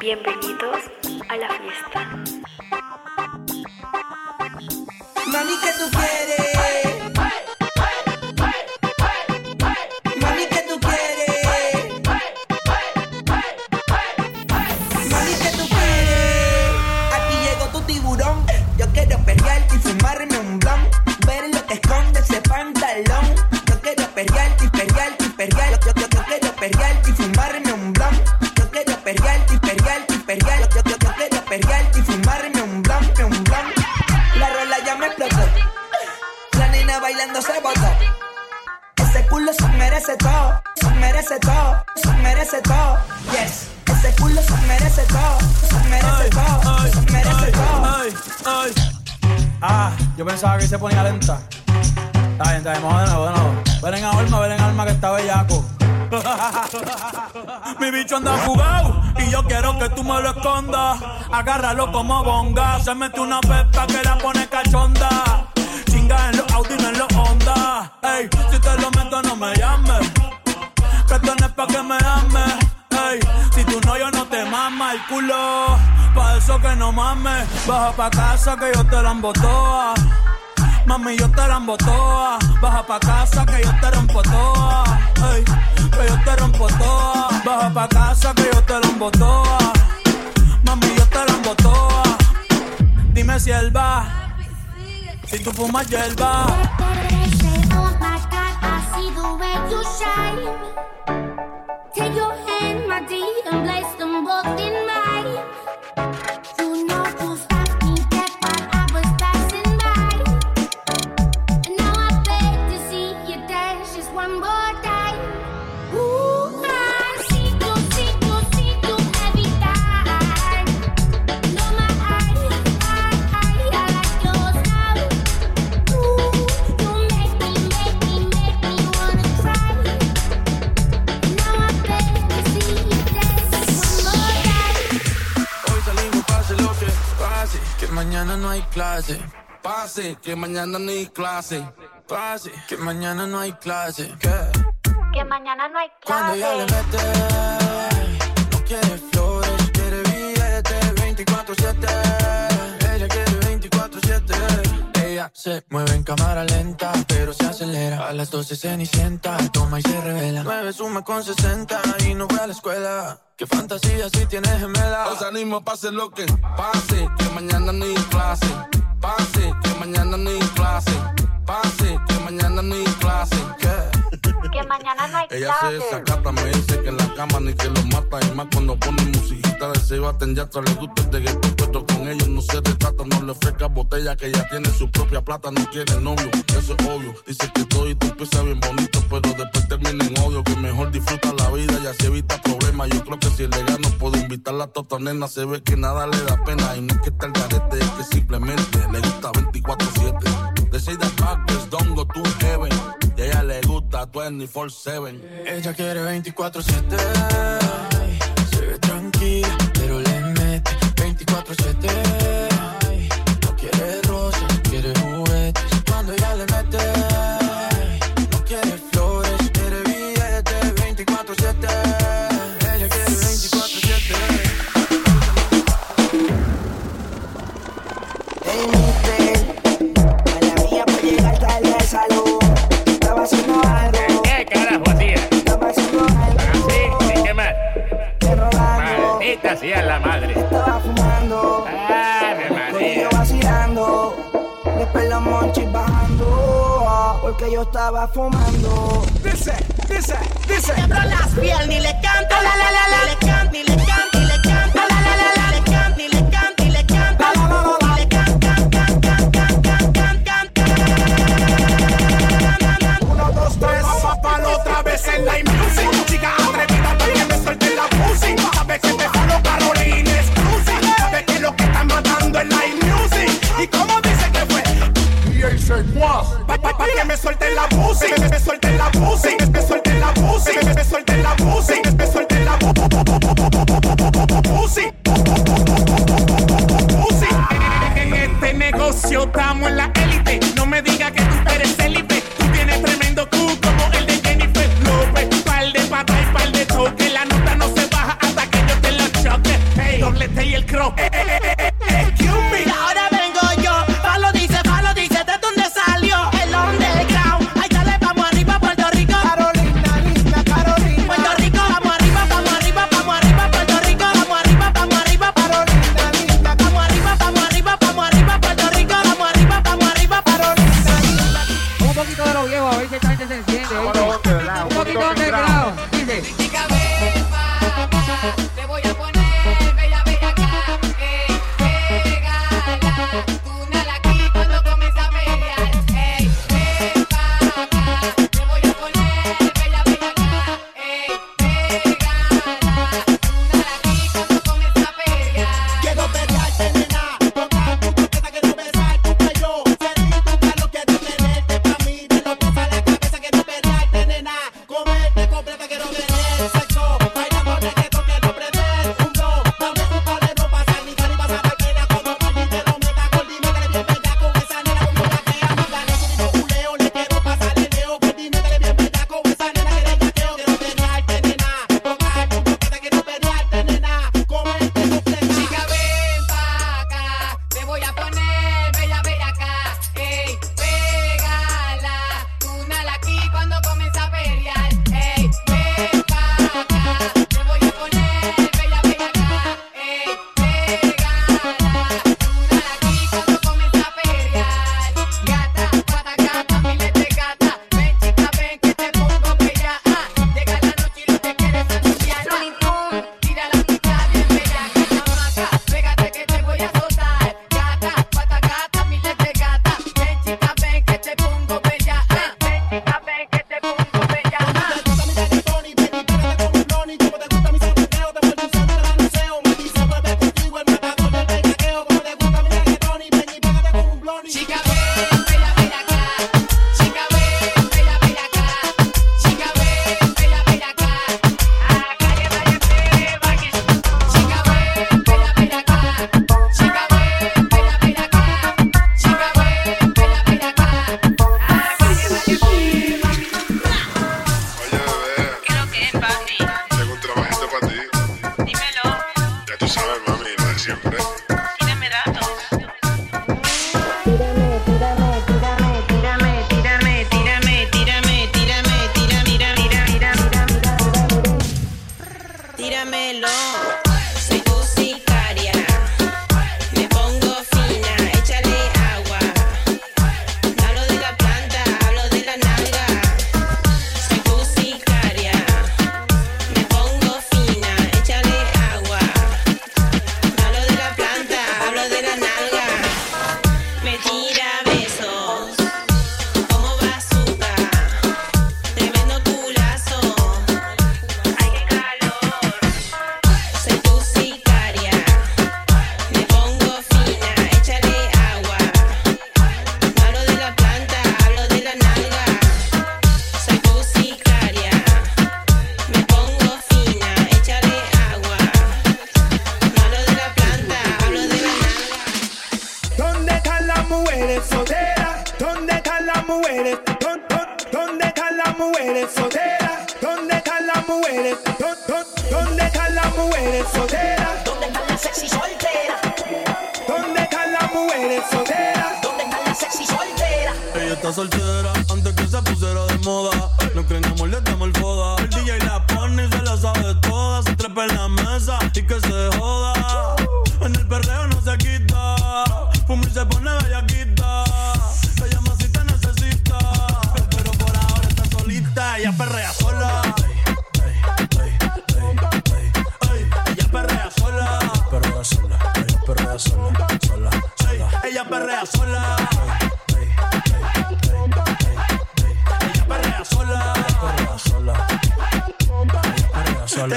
Bienvenidos a la fiesta. Mami, ¿qué tú quieres? Mami, ¿qué tú quieres? Mami, ¿qué tú quieres? Aquí llegó tu tiburón. Yo quiero perrearte y fumarme un blunt. Ver lo que esconde ese pantalón. Yo quiero perrearte y perrearte y perrear. Yo, quiero perrearte y fumarme un bailando se botó. Ese culo se merece todo, se merece todo, se merece todo. Yes. Ese culo se merece todo, se merece todo, se merece todo. Ah, yo pensaba que se ponía lenta. Está bien, está bien, vamos de nuevo, de nuevo. Ven en alma, ven en alma que está bellaco. Mi bicho anda jugado y yo quiero que tú me lo escondas. Agárralo como bonga. Se mete una pepa que la pone cachonda. Chinga en los Audi, no en los Honda. Ey, si te lo meto, no me llames. Que es pa' que me ames. Ey, si tú no, yo no te mama el culo. Pa' eso que no mames. Baja pa' casa que yo te la embotoa. Mami, yo te la embotoa. Baja pa' casa que yo te rompo toa. Ey, que yo te rompo toa. Baja pa' casa que yo te la embotoa. Mami, yo te la embotoa. Dime si él va. Si tú fumas hierba. I see the way you shine. Que mañana no hay clase. Pase, que mañana no hay clase. Que Que mañana no hay cuando ya le clase. Se mueve en cámara lenta, pero se acelera. A las 12 cenicienta, toma y se revela. 9 suma con 60 y no fue a la escuela. Qué fantasía si tienes gemela. Os animo, pase lo que pase, que mañana ni clase. Pase, que mañana ni clase. Pase, que mañana ni clase. ¿Qué? Que mañana no hay Ella se clase. desacata, me dice que en la cama ni que lo mata. Y más cuando pone musiquita de se baten ya atrás le gusta el de puesto con ellos. No se retrata, no le ofrezca botella que ella tiene su propia plata, no quiere novio. Eso es obvio. Dice que todo y tú empieza bien bonito, pero después termina en odio. Que mejor disfruta la vida y así evita problemas. Yo creo que si le gano puedo invitarla a tota nena. Se ve que nada le da pena. Y no es que está el garete, es que simplemente le gusta 24-7. They say that backwards don't go to heaven. Y a ella le gusta 24-7. Ella quiere 24-7. Ay, Se ve tranquila, pero le mete 24-7. Sea la madre. estaba fumando. Ave María. vacilando. Después los monchis bajando. Porque yo estaba fumando. Dice, dice, dice. Quebro las piel, ni le canto, la la la la, ni le canto, ni le canto, mujeres solteras? ¿Dónde están las mujeres? ¿Dó- dó- ¿Dónde están las mujeres solteras? ¿Dónde están las sexy solteras? ¿Dónde están las mujeres solteras? ¿Dónde están las sexy solteras? Ella está soltera antes que se pusiera de moda. No creen amor, le damos el foda. El DJ la pone y se la sabe toda. Se trepa en la mesa y que se joda.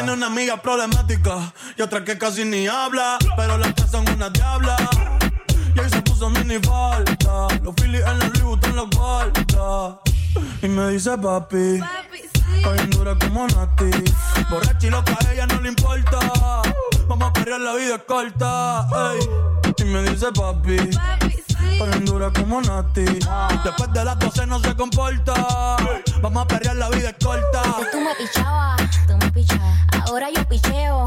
Tiene una amiga problemática y otra que casi ni habla, pero las tres son una diabla. Y ahí se puso mini falta, los Phillies en la Louis Vuitton los guarda. Y me dice papi, bien dura como Nati. Borracha y loca, a ella no le importa. Vamos a perrear, la vida es corta. ey. Y me dice papi, está bien dura como Nati. Después de las 12 no se comporta. Vamos a perrear, la vida es corta. Antes tú me pichabas, tú me pichabas. Ahora yo picheo.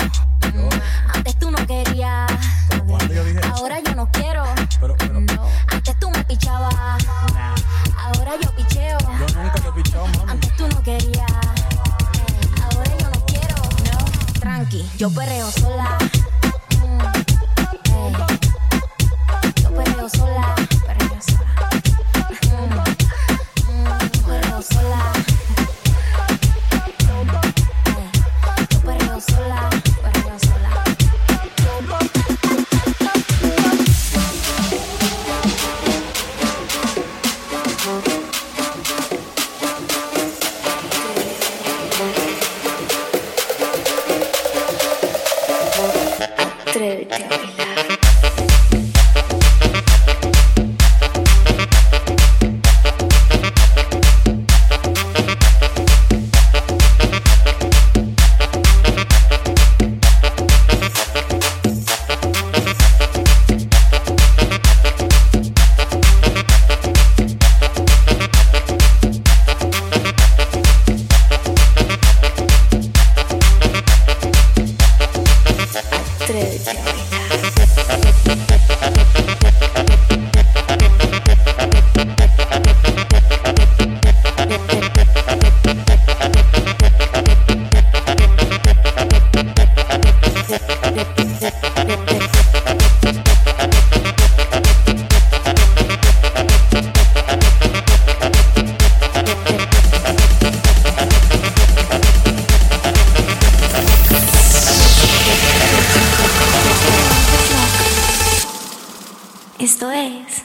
Esto es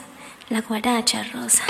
la guaracha rosa.